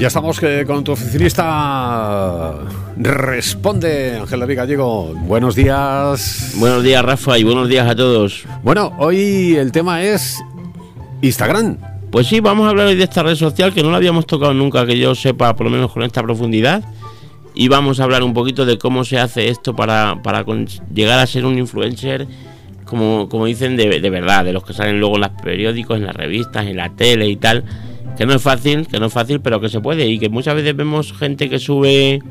ya estamos que con tu oficinista responde Ángel David Gallego. Buenos días. Buenos días, Rafa, y buenos días a todos. Bueno, hoy el tema es Instagram. Pues sí, vamos a hablar hoy de esta red social que no la habíamos tocado nunca, que yo sepa, por lo menos con esta profundidad. Y vamos a hablar un poquito de cómo se hace esto para, para llegar a ser un influencer, como, como dicen, de, de verdad, de los que salen luego en los periódicos, en las revistas, en la tele y tal que no es fácil, que no es fácil, pero que se puede y que muchas veces vemos gente que sube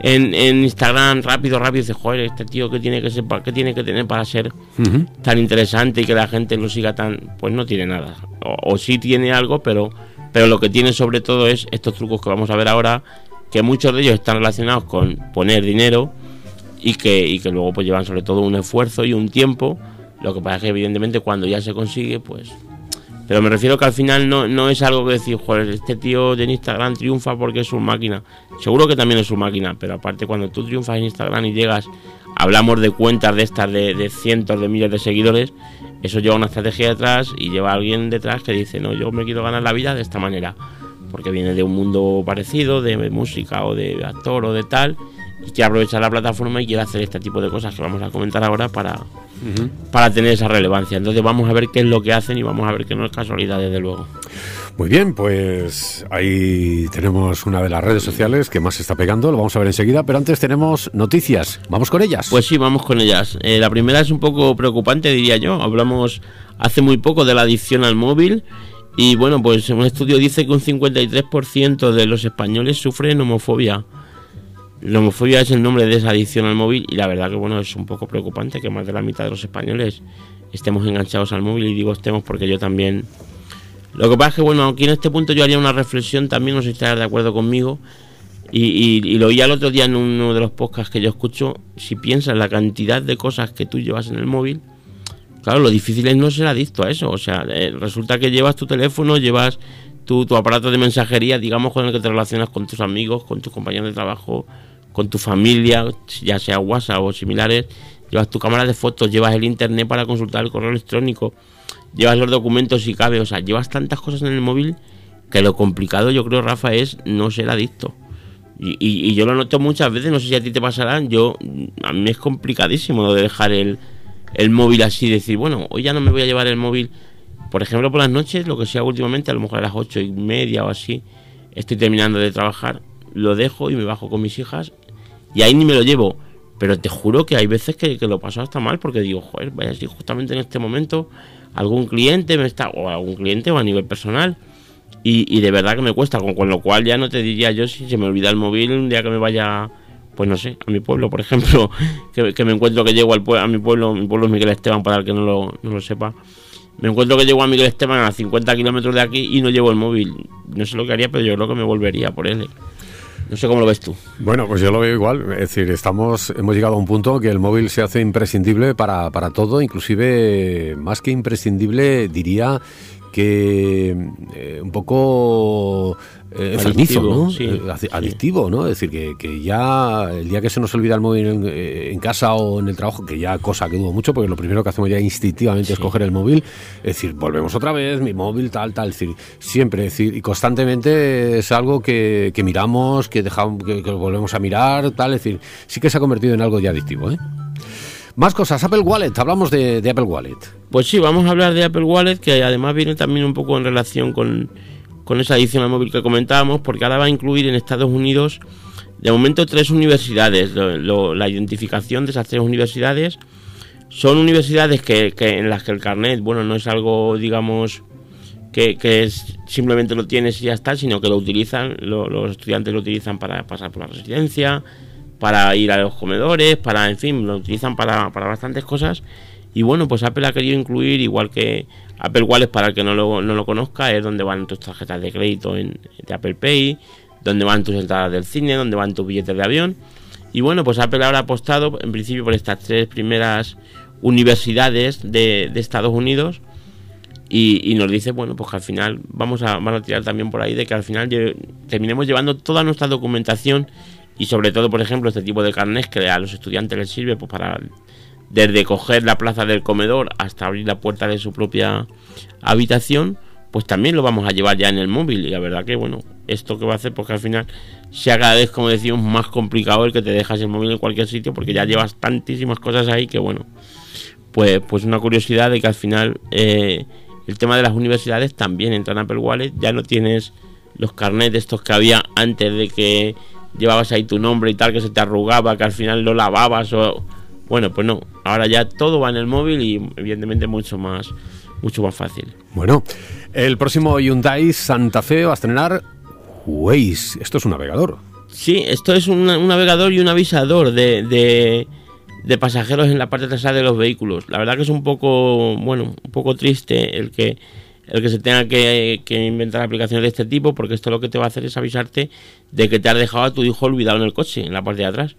en, Instagram rápido, rápido y dice, joder, este tío que tiene que ser, qué tiene que tener para ser tan interesante y que la gente lo siga tan, pues no tiene nada. O, sí tiene algo, pero, pero lo que tiene sobre todo es estos trucos que vamos a ver ahora, que muchos de ellos están relacionados con poner dinero y que, y que luego pues llevan sobre todo un esfuerzo y un tiempo. Lo que pasa es que evidentemente cuando ya se consigue, pues pero me refiero que al final no, no es algo que decir, joder, este tío de Instagram triunfa porque es su máquina. Seguro que también es su máquina, pero aparte cuando tú triunfas en Instagram y llegas, hablamos de cuentas de estas de, cientos de miles de seguidores, eso lleva una estrategia detrás y lleva a alguien detrás que dice, no, yo me quiero ganar la vida de esta manera, porque viene de un mundo parecido, de música o de actor o de tal, y quiere aprovechar la plataforma y quiere hacer este tipo de cosas que vamos a comentar ahora para, para tener esa relevancia. Entonces vamos a ver qué es lo que hacen y vamos a ver que no es casualidad, desde luego. Muy bien, pues ahí tenemos una de las redes sociales que más se está pegando, lo vamos a ver enseguida, pero antes tenemos noticias. ¿Vamos con ellas? Pues sí, vamos con ellas. Eh, la primera es un poco preocupante, diría yo. Hablamos hace muy poco de la adicción al móvil. Y bueno, pues un estudio dice que un 53% de los españoles sufren homofobia. La homofobia es el nombre de esa adicción al móvil y la verdad que bueno es un poco preocupante que más de la mitad de los españoles estemos enganchados al móvil y digo estemos porque yo también... Lo que pasa es que bueno, aquí en este punto yo haría una reflexión también, no sé si estarás de acuerdo conmigo, y, lo oí el otro día en uno de los podcasts que yo escucho, si piensas la cantidad de cosas que tú llevas en el móvil, claro, lo difícil es no ser adicto a eso, o sea, eh, resulta que llevas tu teléfono, llevas tu, tu aparato de mensajería, digamos, con el que te relacionas con tus amigos, con tus compañeros de trabajo, con tu familia, ya sea WhatsApp o similares, llevas tu cámara de fotos, llevas el internet para consultar el correo electrónico, llevas los documentos si cabe, o sea, llevas tantas cosas en el móvil que lo complicado yo creo, Rafa, es no ser adicto. Y, yo lo noto muchas veces, no sé si a ti te pasará, yo, a mí es complicadísimo lo de dejar el, el móvil así, decir, bueno, hoy ya no me voy a llevar el móvil, por ejemplo, por las noches, lo que sea últimamente, a lo mejor a las ocho y media o así, estoy terminando de trabajar, lo dejo y me bajo con mis hijas y ahí ni me lo llevo. Pero te juro que hay veces que, lo paso hasta mal porque digo, joder, vaya si justamente en este momento algún cliente me está, o algún cliente o a nivel personal, y, de verdad que me cuesta, con, lo cual ya no te diría yo si se me olvida el móvil un día que me vaya, pues no sé, a mi pueblo, por ejemplo, que, me encuentro que llego al a mi pueblo, mi pueblo es Miguel Esteban, para el que no lo, no lo sepa. Me encuentro que llego a Miguel Esteban a 50 kilómetros de aquí y no llevo el móvil. No sé lo que haría, pero yo creo que me volvería por él. No sé cómo lo ves tú. Bueno, pues yo lo veo igual. Es decir, estamos, hemos llegado a un punto que el móvil se hace imprescindible para, para todo, inclusive más que imprescindible, diría que eh, un poco eh, enfermizo, ¿no? Eh, adictivo, ¿no? Es decir, que, ya el día que se nos olvida el móvil en, casa o en el trabajo, que ya cosa que dudo mucho, porque lo primero que hacemos ya instintivamente es coger el móvil, es decir, volvemos otra vez, mi móvil, tal, tal, es decir, siempre, es decir, y constantemente es algo que, miramos, que dejamos, que, volvemos a mirar, tal, es decir, sí que se ha convertido en algo ya adictivo, ¿eh? Más cosas, Apple Wallet, hablamos de, Apple Wallet. Pues sí, vamos a hablar de Apple Wallet, que además viene también un poco en relación con con esa adición al móvil que comentábamos, porque ahora va a incluir en Estados Unidos de momento tres universidades. la identificación de esas tres universidades son universidades que, en las que el carnet, bueno, no es algo, digamos, que, es, simplemente lo tienes y ya está, sino que lo utilizan, los estudiantes lo utilizan para pasar por la residencia, para ir a los comedores, para, en fin, lo utilizan para, para bastantes cosas. Y bueno, pues Apple ha querido incluir, igual que Apple Wallet, para el que no lo, no lo conozca, es donde van tus tarjetas de crédito en, de Apple Pay, donde van tus entradas del cine, donde van tus billetes de avión. Y bueno, pues Apple ahora ha apostado en principio por estas tres primeras universidades de, Estados Unidos. Y, nos dice, bueno, pues que al final vamos a, van a tirar también por ahí de que al final terminemos llevando toda nuestra documentación y sobre todo, por ejemplo, este tipo de carnes que a los estudiantes les sirve pues, para desde coger la plaza del comedor hasta abrir la puerta de su propia habitación, pues también lo vamos a llevar ya en el móvil. Y la verdad que, bueno, esto que va a hacer, porque al final sea cada vez, como decíamos, más complicado el que te dejas el móvil en cualquier sitio, porque ya llevas tantísimas cosas ahí que, bueno, pues, pues una curiosidad de que al final eh, el tema de las universidades también entra en Apple Wallet, ya no tienes los carnets estos que había antes de que llevabas ahí tu nombre y tal, que se te arrugaba, que al final lo lavabas o... Bueno, pues no, ahora ya todo va en el móvil y evidentemente mucho más, mucho más fácil. Bueno, el próximo Hyundai Santa Fe va a estrenar Waze. Esto es un navegador. Sí, esto es un, navegador y un avisador de, de, pasajeros en la parte trasera de los vehículos. La verdad que es un poco, bueno, un poco triste el que el que se tenga que, que, inventar aplicaciones de este tipo, porque esto lo que te va a hacer es avisarte de que te has dejado a tu hijo olvidado en el coche, en la parte de atrás.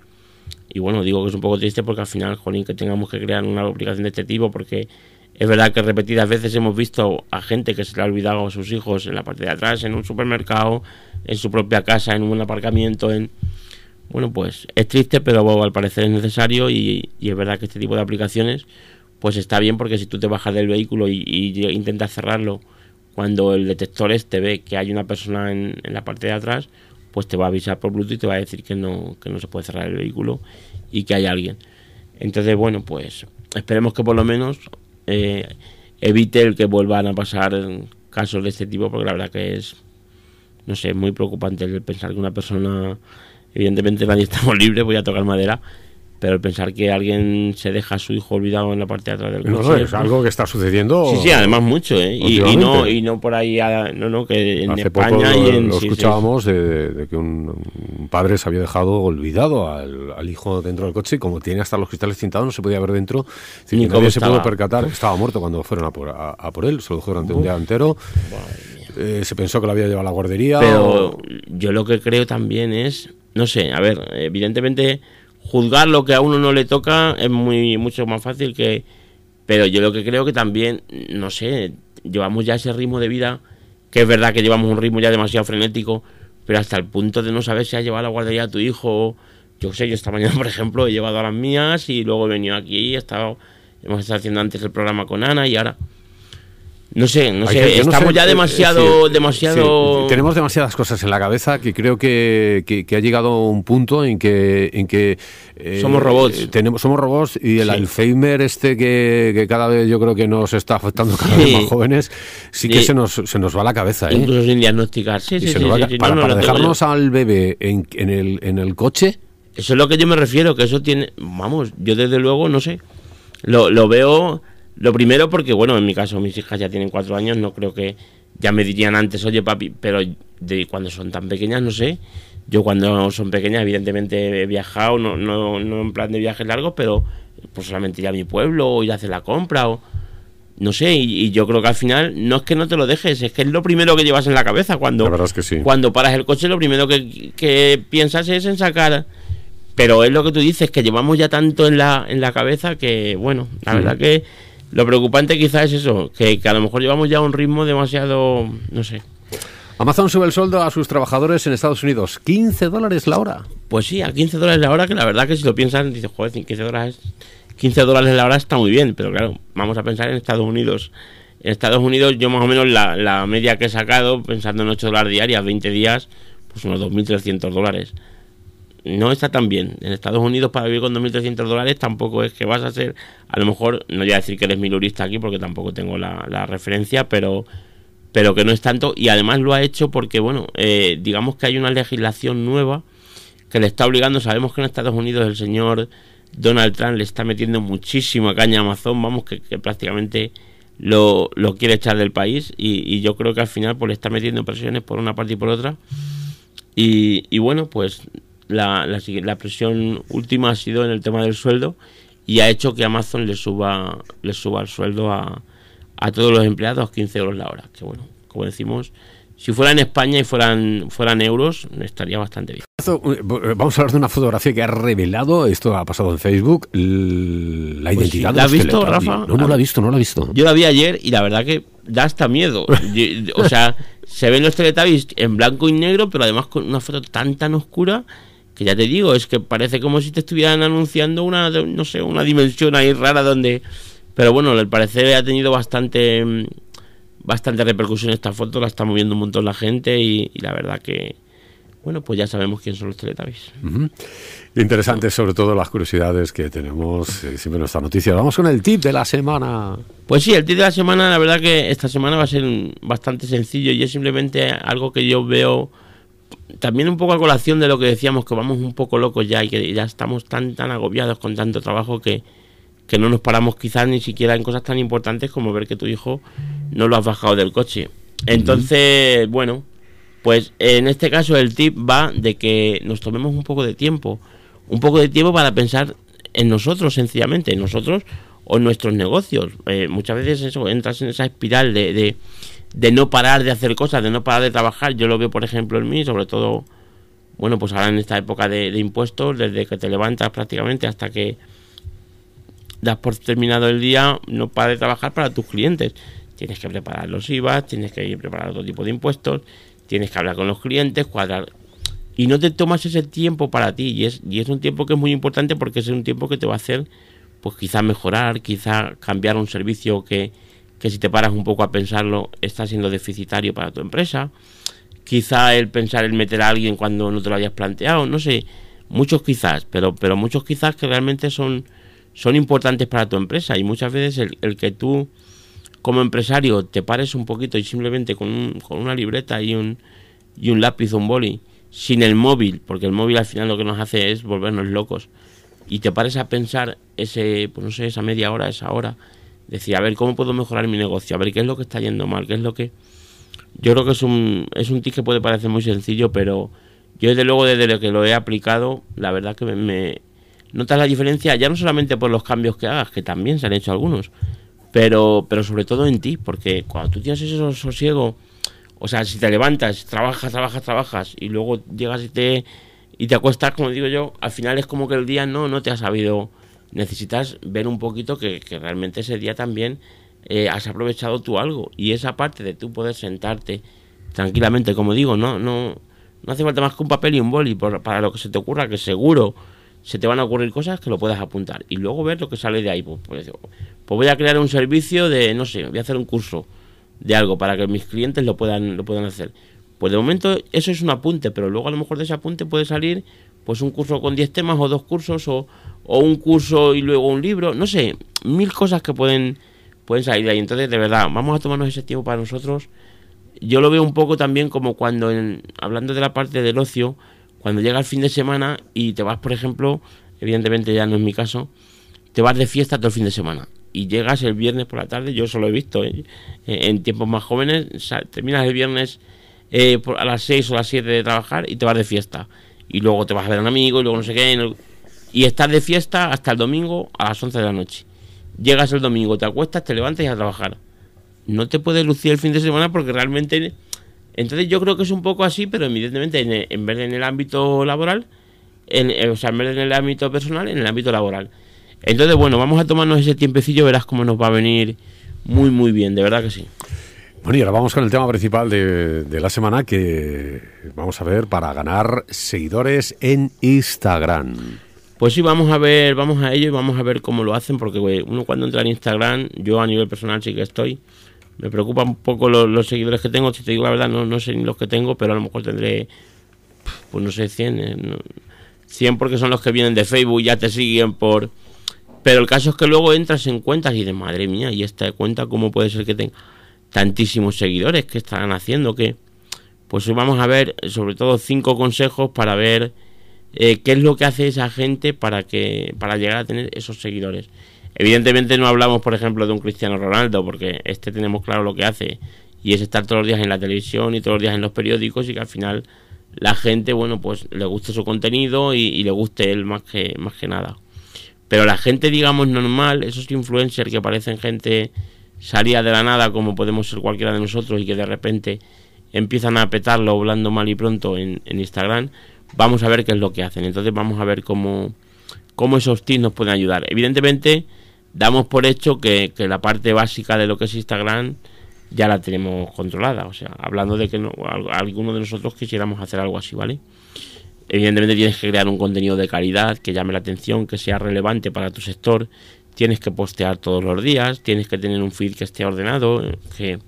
Y bueno, digo que es un poco triste porque al final, jolín, que tengamos que crear una aplicación de este tipo, porque es verdad que repetidas veces hemos visto a gente que se le ha olvidado a sus hijos en la parte de atrás, en un supermercado, en su propia casa, en un aparcamiento, en... Bueno, pues es triste, pero al parecer es necesario y, es verdad que este tipo de aplicaciones pues está bien porque si tú te bajas del vehículo y, intentas cerrarlo cuando el detector este ve que hay una persona en, en, la parte de atrás, pues te va a avisar por Bluetooth y te va a decir que no, que no se puede cerrar el vehículo y que hay alguien. Entonces, bueno, pues esperemos que por lo menos eh, evite el que vuelvan a pasar casos de este tipo, porque la verdad que es, no sé, muy preocupante el pensar que una persona, evidentemente nadie estamos libres, voy a tocar madera, pero pensar que alguien se deja a su hijo olvidado en la parte de atrás del coche no, es algo que está sucediendo sí sí además mucho ¿eh? y, no y no por ahí no no que en Hace España poco y en lo escuchábamos De, que un, padre se había dejado olvidado al, hijo dentro del coche y como tiene hasta los cristales tintados no se podía ver dentro Ni nadie se pudo percatar. Estaba muerto cuando fueron a por, a, por él se lo dejó durante un día entero. Eh, se pensó que lo había llevado a la guardería pero yo lo que creo también es no sé a ver evidentemente juzgar lo que a uno no le toca es muy mucho más fácil que pero yo lo que creo que también no sé llevamos ya ese ritmo de vida que es verdad que llevamos un ritmo ya demasiado frenético pero hasta el punto de no saber si has llevado a la guardería a tu hijo yo sé yo esta mañana por ejemplo he llevado a las mías y luego he venido aquí he estado hemos estado haciendo antes el programa con Ana y ahora no sé, no sé, estamos ya eh, demasiado, demasiado... tenemos demasiadas cosas en la cabeza que creo que, que, ha llegado un punto en que... En que eh, somos robots. Eh, tenemos, somos robots y el Alzheimer este que, cada vez yo creo que nos está afectando cada vez más jóvenes, sí, que se nos, se nos va la cabeza. ¿eh? Incluso sin diagnosticar. Sí, sí, sí, para, dejarnos al bebé en, en, el, en el coche... Eso es lo que yo me refiero, que eso tiene... Vamos, yo desde luego, no sé, lo, lo veo lo primero porque, bueno, en mi caso mis hijas ya tienen cuatro años, no creo que ya me dirían antes, oye papi, pero de cuando son tan pequeñas, no sé. Yo cuando son pequeñas, evidentemente he viajado, no, no, no en plan de viajes largos, pero pues solamente ir a mi pueblo o ir a hacer la compra o no sé, y, yo creo que al final no es que no te lo dejes, es que es lo primero que llevas en la cabeza cuando, cuando paras el coche, lo primero que, que, piensas es en sacar, pero es lo que tú dices, que llevamos ya tanto en la, en la cabeza que, bueno, la verdad que lo preocupante quizás es eso, que, a lo mejor llevamos ya un ritmo demasiado, no sé. Amazon sube el sueldo a sus trabajadores en Estados Unidos. 15 dólares la hora. Pues sí, a 15 dólares la hora, que la verdad que si lo piensan, dices, joder, 15 dólares, 15 dólares la hora está muy bien, pero claro, vamos a pensar en Estados Unidos. En Estados Unidos yo más o menos la, la media que he sacado, pensando en 8 dólares diarias, 20 días, pues unos 2.300 dólares no está tan bien. En Estados Unidos para vivir con 2.300 dólares tampoco es que vas a ser, a lo mejor, no voy a decir que eres milurista aquí porque tampoco tengo la, referencia, pero, pero que no es tanto. Y además lo ha hecho porque, bueno, eh, digamos que hay una legislación nueva que le está obligando, sabemos que en Estados Unidos el señor Donald Trump le está metiendo muchísima caña a Amazon, vamos, que, prácticamente lo, lo, quiere echar del país y, yo creo que al final pues le está metiendo presiones por una parte y por otra. Y, y bueno, pues la, la, presión última ha sido en el tema del sueldo y ha hecho que Amazon le suba, le suba el sueldo a, a todos los empleados 15 euros la hora. Que bueno, como decimos, si fuera en España y fueran, fueran euros, estaría bastante bien. Eh, vamos a hablar de una fotografía que ha revelado, esto ha pasado en Facebook, la pues identidad ¿La has visto, Rafa? No, no la he visto, no la he visto. Yo la vi ayer y la verdad que da hasta miedo. o sea, se ven los Teletubbies en blanco y negro, pero además con una foto tan tan oscura que ya te digo, es que parece como si te estuvieran anunciando una, no sé, una dimensión ahí rara donde... Pero bueno, el parecer ha tenido bastante mm, bastante repercusión esta foto, la está moviendo un montón la gente y, la verdad que, bueno, pues ya sabemos quién son los Teletubbies. Interesante sobre todo las curiosidades que tenemos eh, siempre en nuestra noticia. Vamos con el tip de la semana. Pues sí, el tip de la semana, la verdad que esta semana va a ser bastante sencillo y es simplemente algo que yo veo también un poco a colación de lo que decíamos, que vamos un poco locos ya y que ya estamos tan, tan agobiados con tanto trabajo que, que no nos paramos quizás ni siquiera en cosas tan importantes como ver que tu hijo no lo has bajado del coche. Entonces, bueno, pues en este caso el tip va de que nos tomemos un poco de tiempo, un poco de tiempo para pensar en nosotros sencillamente, en nosotros o en nuestros negocios. Eh, muchas veces eso, entras en esa espiral de, de, de, no parar de hacer cosas, de no parar de trabajar. Yo lo veo, por ejemplo, en mí, sobre todo, bueno, pues ahora en esta época de, impuestos, desde que te levantas prácticamente hasta que das por terminado el día, no para de trabajar para tus clientes. Tienes que preparar los IVA, tienes que preparar otro tipo de impuestos, tienes que hablar con los clientes, cuadrar. Y no te tomas ese tiempo para ti. Y es, y es un tiempo que es muy importante porque es un tiempo que te va a hacer, pues quizá mejorar, quizá cambiar un servicio que, que si te paras un poco a pensarlo está siendo deficitario para tu empresa. Quizá el pensar en meter a alguien cuando no te lo hayas planteado, no sé, muchos quizás, pero, pero muchos quizás que realmente son son importantes para tu empresa y muchas veces el, que tú como empresario te pares un poquito y simplemente con, con una libreta y un, y un lápiz o un boli, sin el móvil, porque el móvil al final lo que nos hace es volvernos locos, y te pares a pensar ese, pues no sé, esa media hora, esa hora, decir, a ver, ¿cómo puedo mejorar mi negocio? A ver, ¿qué es lo que está yendo mal? ¿Qué es lo que...? Yo creo que es un, es un tip que puede parecer muy sencillo, pero yo desde luego desde lo que lo he aplicado, la verdad que me, notas la diferencia ya no solamente por los cambios que hagas, que también se han hecho algunos, pero, pero sobre todo en ti, porque cuando tú tienes ese sosiego, o sea, si te levantas, trabajas, trabajas, trabajas, y luego llegas y te, y te acuestas, como digo yo, al final es como que el día no, no te ha sabido, necesitas ver un poquito que, realmente ese día también eh, has aprovechado tú algo, y esa parte de tú poder sentarte tranquilamente, como digo, no, no, no hace falta más que un papel y un boli para lo que se te ocurra, que seguro se te van a ocurrir cosas que lo puedas apuntar y luego ver lo que sale de ahí. Pues, pues, pues, voy a crear un servicio de, no sé, voy a hacer un curso de algo para que mis clientes lo puedan, lo puedan hacer. Pues de momento eso es un apunte, pero luego a lo mejor de ese apunte puede salir pues un curso con 10 temas o dos cursos o, o, un curso y luego un libro, no sé, mil cosas que pueden, pueden salir de ahí. Entonces, de verdad, vamos a tomarnos ese tiempo para nosotros. Yo lo veo un poco también como cuando, en, hablando de la parte del ocio, cuando llega el fin de semana y te vas, por ejemplo, evidentemente ya no es mi caso, te vas de fiesta todo el fin de semana y llegas el viernes por la tarde, yo eso lo he visto ¿eh? en tiempos más jóvenes, terminas el viernes eh, a las 6 o las 7 de trabajar y te vas de fiesta. Y luego te vas a ver a un amigo y luego no sé qué. Y estás de fiesta hasta el domingo a las 11 de la noche. Llegas el domingo, te acuestas, te levantas y a trabajar. No te puedes lucir el fin de semana porque realmente entonces yo creo que es un poco así, pero evidentemente en, vez de en el ámbito laboral, en, eh, o sea, en vez de en el ámbito personal, en el ámbito laboral. Entonces, bueno, vamos a tomarnos ese tiempecillo, verás cómo nos va a venir muy, muy bien, de verdad que sí. Bueno, y ahora vamos con el tema principal de la semana que vamos a ver para ganar seguidores en Instagram. Pues sí, vamos a ver, vamos a ello y vamos a ver cómo lo hacen, porque uno cuando entra en Instagram, yo a nivel personal sí que estoy, me preocupan un poco los, seguidores que tengo, si te digo la verdad, no, no sé ni los que tengo, pero a lo mejor tendré, pues no sé, 100, 100 eh, porque son los que vienen de Facebook, ya te siguen por... Pero el caso es que luego entras en cuentas y de madre mía, y esta cuenta, ¿cómo puede ser que tenga tantísimos seguidores? que están haciendo? que Pues hoy vamos a ver sobre todo cinco consejos para ver eh, qué es lo que hace esa gente para, que, para llegar a tener esos seguidores. Evidentemente no hablamos, por ejemplo, de un Cristiano Ronaldo, porque este tenemos claro lo que hace, y es estar todos los días en la televisión y todos los días en los periódicos, y que al final la gente, bueno, pues le guste su contenido y, le guste él más que, más que nada. Pero la gente, digamos, normal, esos influencers que parecen gente salida de la nada, como podemos ser cualquiera de nosotros, y que de repente empiezan a petarlo hablando mal y pronto en, en Instagram, vamos a ver qué es lo que hacen. Entonces vamos a ver cómo, cómo esos tips nos pueden ayudar. Evidentemente, damos por hecho que, la parte básica de lo que es Instagram ya la tenemos controlada. O sea, hablando de que no, alguno de nosotros quisiéramos hacer algo así, ¿vale? Evidentemente tienes que crear un contenido de calidad que llame la atención, que sea relevante para tu sector. Tienes que postear todos los días, tienes que tener un feed que esté ordenado, que,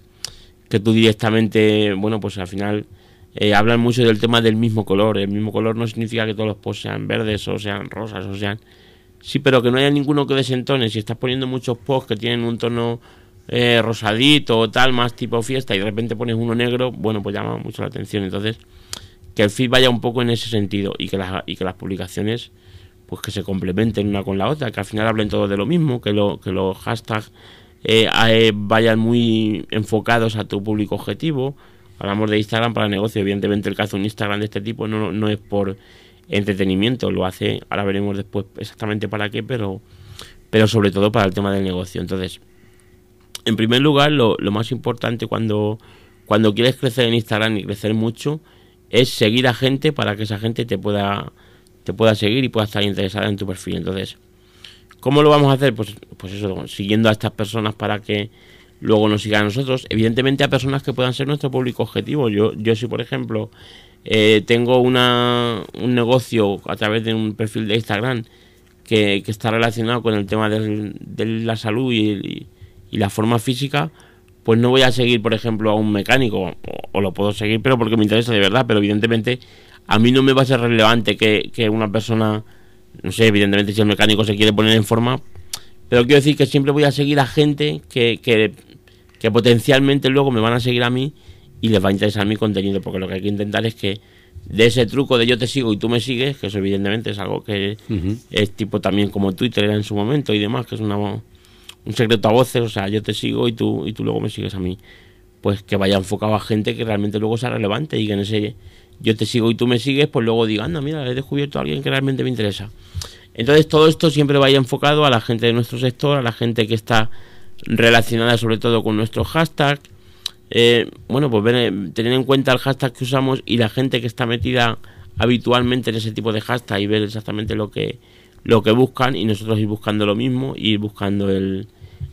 que tú directamente, bueno, pues al final eh, hablan mucho del tema del mismo color. El mismo color no significa que todos los posts sean verdes o sean rosas o sean... Sí, pero que no haya ninguno que desentone. Si estás poniendo muchos posts que tienen un tono eh, rosadito o tal, más tipo fiesta, y de repente pones uno negro, bueno, pues llama mucho la atención. Entonces, que el feed vaya un poco en ese sentido y que las, y que las publicaciones pues que se complementen una con la otra, que al final hablen todos de lo mismo, que, lo, que los hashtags eh, eh, vayan muy enfocados a tu público objetivo. Hablamos de Instagram para negocio, evidentemente el caso de un Instagram de este tipo no, no es por entretenimiento, lo hace, ahora veremos después exactamente para qué, pero, pero sobre todo para el tema del negocio. Entonces, en primer lugar, lo, lo más importante cuando, cuando quieres crecer en Instagram y crecer mucho es seguir a gente para que esa gente te pueda te pueda seguir y pueda estar interesada en tu perfil. Entonces, ¿cómo lo vamos a hacer? Pues, pues eso, siguiendo a estas personas para que luego nos sigan a nosotros. Evidentemente a personas que puedan ser nuestro público objetivo. Yo, yo si por ejemplo eh, tengo una, un negocio a través de un perfil de Instagram que, está relacionado con el tema de la salud y, la forma física, pues no voy a seguir, por ejemplo, a un mecánico, o, o, lo puedo seguir, pero porque me interesa de verdad, pero evidentemente a mí no me va a ser relevante que, una persona, no sé, evidentemente si el mecánico se quiere poner en forma, pero quiero decir que siempre voy a seguir a gente que, que, potencialmente luego me van a seguir a mí y les va a interesar mi contenido, porque lo que hay que intentar es que de ese truco de yo te sigo y tú me sigues, que eso evidentemente es algo que es tipo también como Twitter era en su momento y demás, que es una, un secreto a voces, o sea, yo te sigo y tú, y tú luego me sigues a mí, pues que vaya enfocado a gente que realmente luego sea relevante y que en ese yo te sigo y tú me sigues, pues luego digo, anda, mira, he descubierto a alguien que realmente me interesa. Entonces todo esto siempre vaya enfocado a la gente de nuestro sector, a la gente que está relacionada sobre todo con nuestro hashtag. Eh, bueno, pues tener en cuenta el hashtag que usamos y la gente que está metida habitualmente en ese tipo de hashtag y ver exactamente lo que lo que buscan y nosotros ir buscando lo mismo, ir buscando el,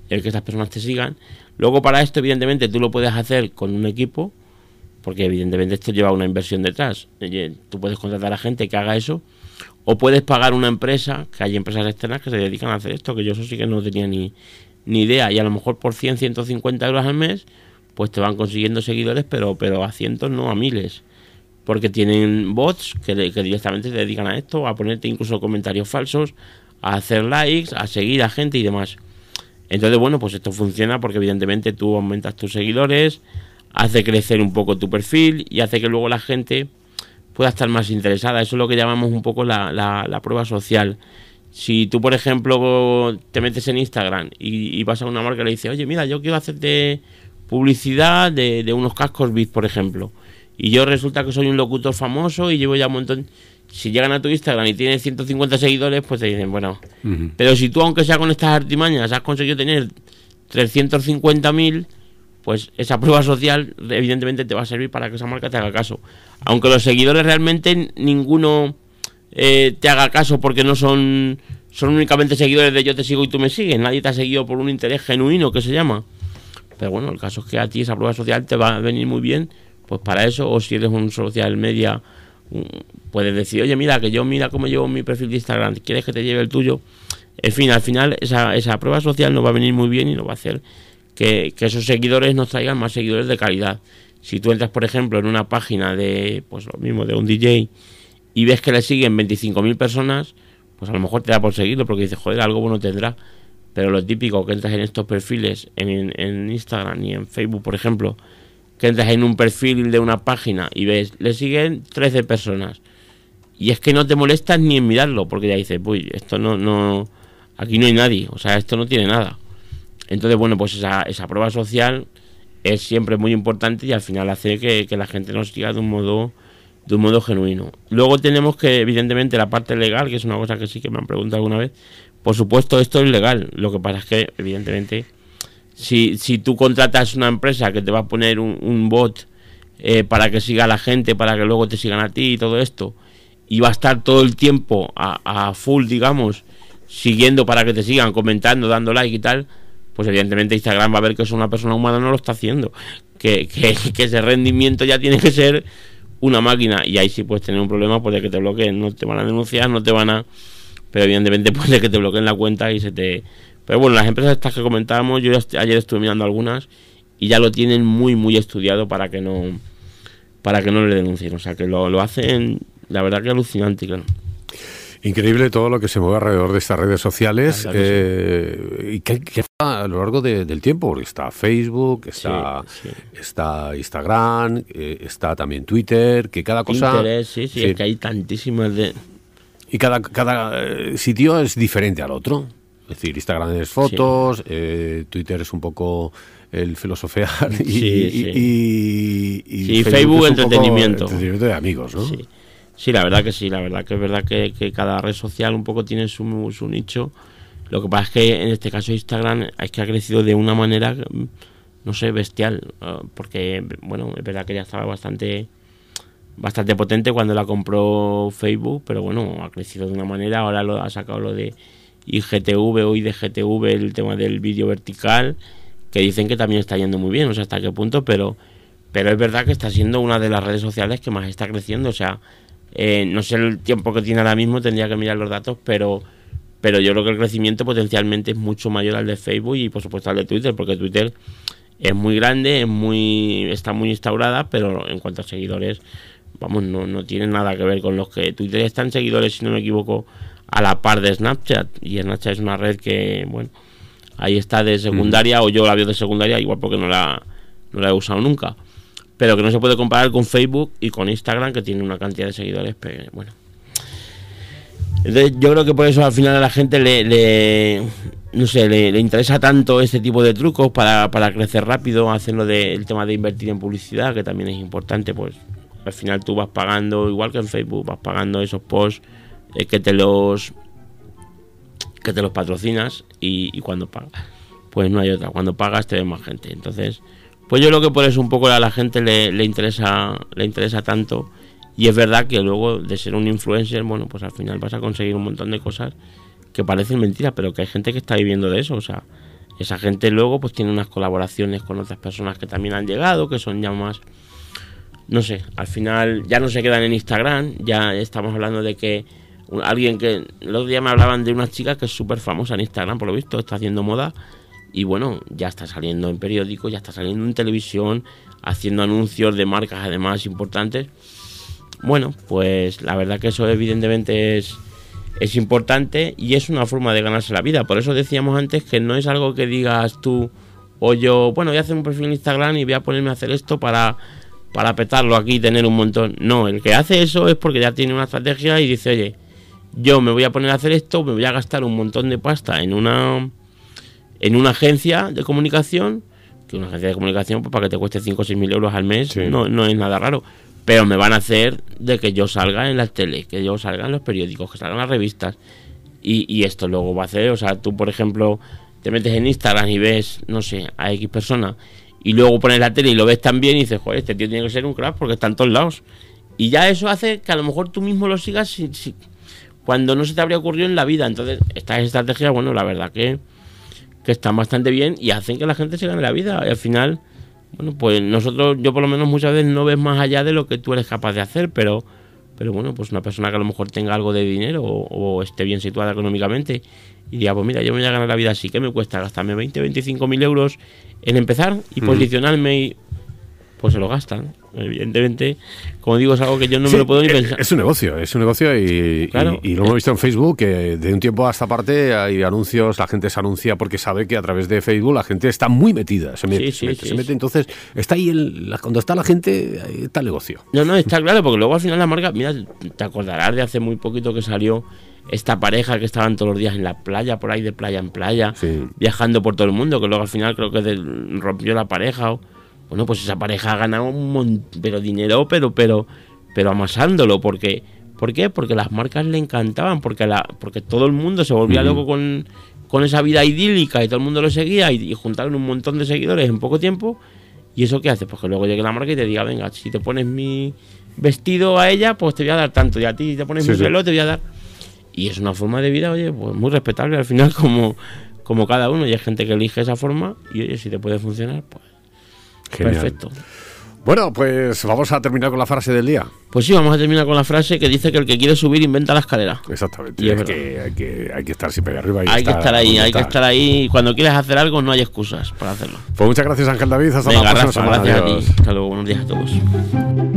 el que esas personas te sigan. Luego para esto evidentemente tú lo puedes hacer con un equipo, porque evidentemente esto lleva una inversión detrás. Tú puedes contratar a gente que haga eso, o puedes pagar una empresa, que hay empresas externas que se dedican a hacer esto, que yo eso sí que no tenía ni, ni idea, y a lo mejor por 100, 150 euros al mes, pues te van consiguiendo seguidores, pero, pero a cientos, no a miles. Porque tienen bots que, que directamente se dedican a esto, a ponerte incluso comentarios falsos, a hacer likes, a seguir a gente y demás. Entonces, bueno, pues esto funciona porque evidentemente tú aumentas tus seguidores, hace crecer un poco tu perfil y hace que luego la gente pueda estar más interesada. Eso es lo que llamamos un poco la, la, prueba social. Si tú, por ejemplo, te metes en Instagram y, vas a una marca y le dices, oye, mira, yo quiero hacerte publicidad de, de unos cascos Beats, por ejemplo, y yo resulta que soy un locutor famoso y llevo ya un montón. Si llegan a tu Instagram y tienes 150 seguidores, pues te dicen, bueno, pero si tú, aunque sea con estas artimañas, has conseguido tener 350.000 pues esa prueba social evidentemente te va a servir para que esa marca te haga caso. Aunque los seguidores realmente ninguno eh, te haga caso porque no son, son únicamente seguidores de yo te sigo y tú me sigues. Nadie te ha seguido por un interés genuino que se llama. Pero bueno, el caso es que a ti esa prueba social te va a venir muy bien, pues para eso, o si eres un social media, puedes decir, oye, mira, que yo mira cómo llevo mi perfil de Instagram, ¿quieres que te lleve el tuyo? En fin, al final esa, esa prueba social nos va a venir muy bien y nos va a hacer que, esos seguidores nos traigan más seguidores de calidad. Si tú entras, por ejemplo, en una página de, pues lo mismo, de un DJ y ves que le siguen 25.000 personas, pues a lo mejor te da por seguirlo porque dices, joder, algo bueno tendrá. Pero lo típico que entras en estos perfiles, en, en Instagram y en Facebook, por ejemplo, que entras en un perfil de una página y ves, le siguen 13 personas. Y es que no te molestas ni en mirarlo, porque ya dices, uy, esto no, no, aquí no hay nadie, o sea, esto no tiene nada. Entonces, bueno, pues esa, esa prueba social es siempre muy importante y al final hace que, la gente nos siga de un modo de un modo genuino. Luego tenemos que, evidentemente, la parte legal, que es una cosa que sí que me han preguntado alguna vez. Por supuesto, esto es legal. Lo que pasa es que, evidentemente, si, si tú contratas una empresa que te va a poner un, bot eh, para que siga a la gente, para que luego te sigan a ti y todo esto, y va a estar todo el tiempo a, a full, digamos, siguiendo para que te sigan, comentando, dando like y tal, pues evidentemente Instagram va a ver que es una persona humana no lo está haciendo. Que, que, ese rendimiento ya tiene que ser una máquina. Y ahí sí puedes tener un problema pues de que te bloqueen. No te van a denunciar, no te van a... Pero evidentemente puede que te bloqueen la cuenta y se te... Pero bueno, las empresas estas que comentábamos, yo ayer estuve mirando algunas y ya lo tienen muy, muy estudiado para que no para que no le denuncien. O sea, que lo, lo hacen, la verdad que alucinante, claro. Increíble todo lo que se mueve alrededor de estas redes sociales eh, y que, a lo largo del tiempo, porque está Facebook, está, está Instagram, eh, está también Twitter, que cada cosa... Interés, sí, sí, es que hay tantísimas de... Y cada, cada eh, sitio es diferente al otro. Es decir, Instagram es fotos, Twitter es un poco el filosofear y, y, Facebook, entretenimiento. entretenimiento de amigos, ¿no? Sí, la verdad que sí, la verdad que es verdad que, cada red social un poco tiene su, su, nicho. Lo que pasa es que en este caso Instagram es que ha crecido de una manera, no sé, bestial, ah, porque, bueno, es verdad que ya estaba bastante bastante potente cuando la compró Facebook, pero bueno, ha crecido de una manera, ahora lo ha sacado lo de IGTV o IDGTV, el tema del vídeo vertical, que dicen que también está yendo muy bien, o sea, hasta qué punto, pero pero es verdad que está siendo una de las redes sociales que más está creciendo, o sea, eh, no sé el tiempo que tiene ahora mismo, tendría que mirar los datos, pero, pero yo creo que el crecimiento potencialmente es mucho mayor al de Facebook y por supuesto al de Twitter, porque Twitter es muy grande, es muy, está muy instaurada, pero en cuanto a seguidores, vamos, no, no tiene nada que ver con los que Twitter están seguidores, si no me equivoco, a la par de Snapchat. Y Snapchat es una red que, bueno, ahí está de secundaria, o yo la veo de secundaria, igual porque no la, no la he usado nunca pero que no se puede comparar con Facebook y con Instagram, que tiene una cantidad de seguidores, pero bueno. Entonces, yo creo que por eso al final a la gente le, no sé, le, interesa tanto este tipo de trucos para, para crecer rápido, hacerlo del tema de invertir en publicidad, que también es importante, pues al final tú vas pagando, igual que en Facebook, vas pagando esos posts eh, que te los que te los patrocinas y, y cuando pagas, pues no hay otra, cuando pagas te ve más gente. Entonces, pues yo creo que por eso un poco a la gente le, interesa le interesa tanto. Y es verdad que luego de ser un influencer, bueno, pues al final vas a conseguir un montón de cosas que parecen mentiras, pero que hay gente que está viviendo de eso, o sea, esa gente luego pues tiene unas colaboraciones con otras personas que también han llegado, que son ya más no sé, al final ya no se quedan en Instagram, ya estamos hablando de que alguien que los días me hablaban de una chica que es súper famosa en Instagram, por lo visto, está haciendo moda y bueno, ya está saliendo en periódicos, ya está saliendo en televisión, haciendo anuncios de marcas además importantes. Bueno, pues la verdad que eso evidentemente es, es importante y es una forma de ganarse la vida. Por eso decíamos antes que no es algo que digas tú o yo, bueno, voy a hacer un perfil en Instagram y voy a ponerme a hacer esto para, para petarlo aquí y tener un montón. No, el que hace eso es porque ya tiene una estrategia y dice, oye, yo me voy a poner a hacer esto, me voy a gastar un montón de pasta en una en una agencia de comunicación, que una agencia de comunicación, pues para que te cueste 5 o 6 mil euros al mes, no, no es nada raro. Pero me van a hacer de que yo salga en las tele, que yo salga en los periódicos, que salga en las revistas. Y, esto luego va a hacer, o sea, tú por ejemplo te metes en Instagram y ves, no sé, a X persona y luego pones la tele y lo ves también y dices, joder, este tío tiene que ser un crack porque está en todos lados. Y ya eso hace que a lo mejor tú mismo lo sigas cuando no se te habría ocurrido en la vida. Entonces, estas estrategias, bueno, la verdad que que están bastante bien y hacen que la gente se gane la vida. Y al final, bueno, pues nosotros, yo por lo menos muchas veces no ves más allá de lo que tú eres capaz de hacer, pero, pero bueno, pues una persona que a lo mejor tenga algo de dinero o, esté bien situada económicamente y diga, pues mira, yo me voy a ganar la vida así, que me cuesta gastarme 20, 25 mil euros en empezar y posicionarme y pues se lo gastan. Evidentemente, como digo, es algo que yo no me lo puedo ni pensar. Es un negocio, es un negocio y, y, lo hemos visto en Facebook, que de un tiempo a esta parte hay anuncios, la gente se anuncia porque sabe que a través de Facebook la gente está muy metida, se mete, se, mete, entonces está ahí, el, cuando está la gente, está el negocio. No, no, está claro, porque luego al final la marca, mira, te acordarás de hace muy poquito que salió esta pareja que estaban todos los días en la playa, por ahí de playa en playa, viajando por todo el mundo, que luego al final creo que rompió la pareja o bueno, pues esa pareja ha ganado un montón, pero dinero, pero, pero, pero amasándolo, porque, ¿por qué? Porque las marcas le encantaban, porque la, porque todo el mundo se volvía loco con, con, esa vida idílica y todo el mundo lo seguía y, juntaron un montón de seguidores en poco tiempo. ¿Y eso qué hace? Pues que luego llegue la marca y te diga, venga, si te pones mi vestido a ella, pues te voy a dar tanto, y a ti si te pones mi reloj, te voy a dar. Y es una forma de vida, oye, pues muy respetable al final, como, como cada uno. Y hay gente que elige esa forma, y oye, si te puede funcionar, pues Perfecto. Bueno, pues vamos a terminar con la frase del día. Pues sí, vamos a terminar con la frase que dice que el que quiere subir inventa la escalera. Exactamente. es que hay, que hay, que estar siempre arriba. hay que estar ahí, hay que estar ahí. Cuando quieres hacer algo no hay excusas para hacerlo. Pues muchas gracias Ángel David. Hasta la próxima Gracias a ti. Hasta luego. Buenos días a todos.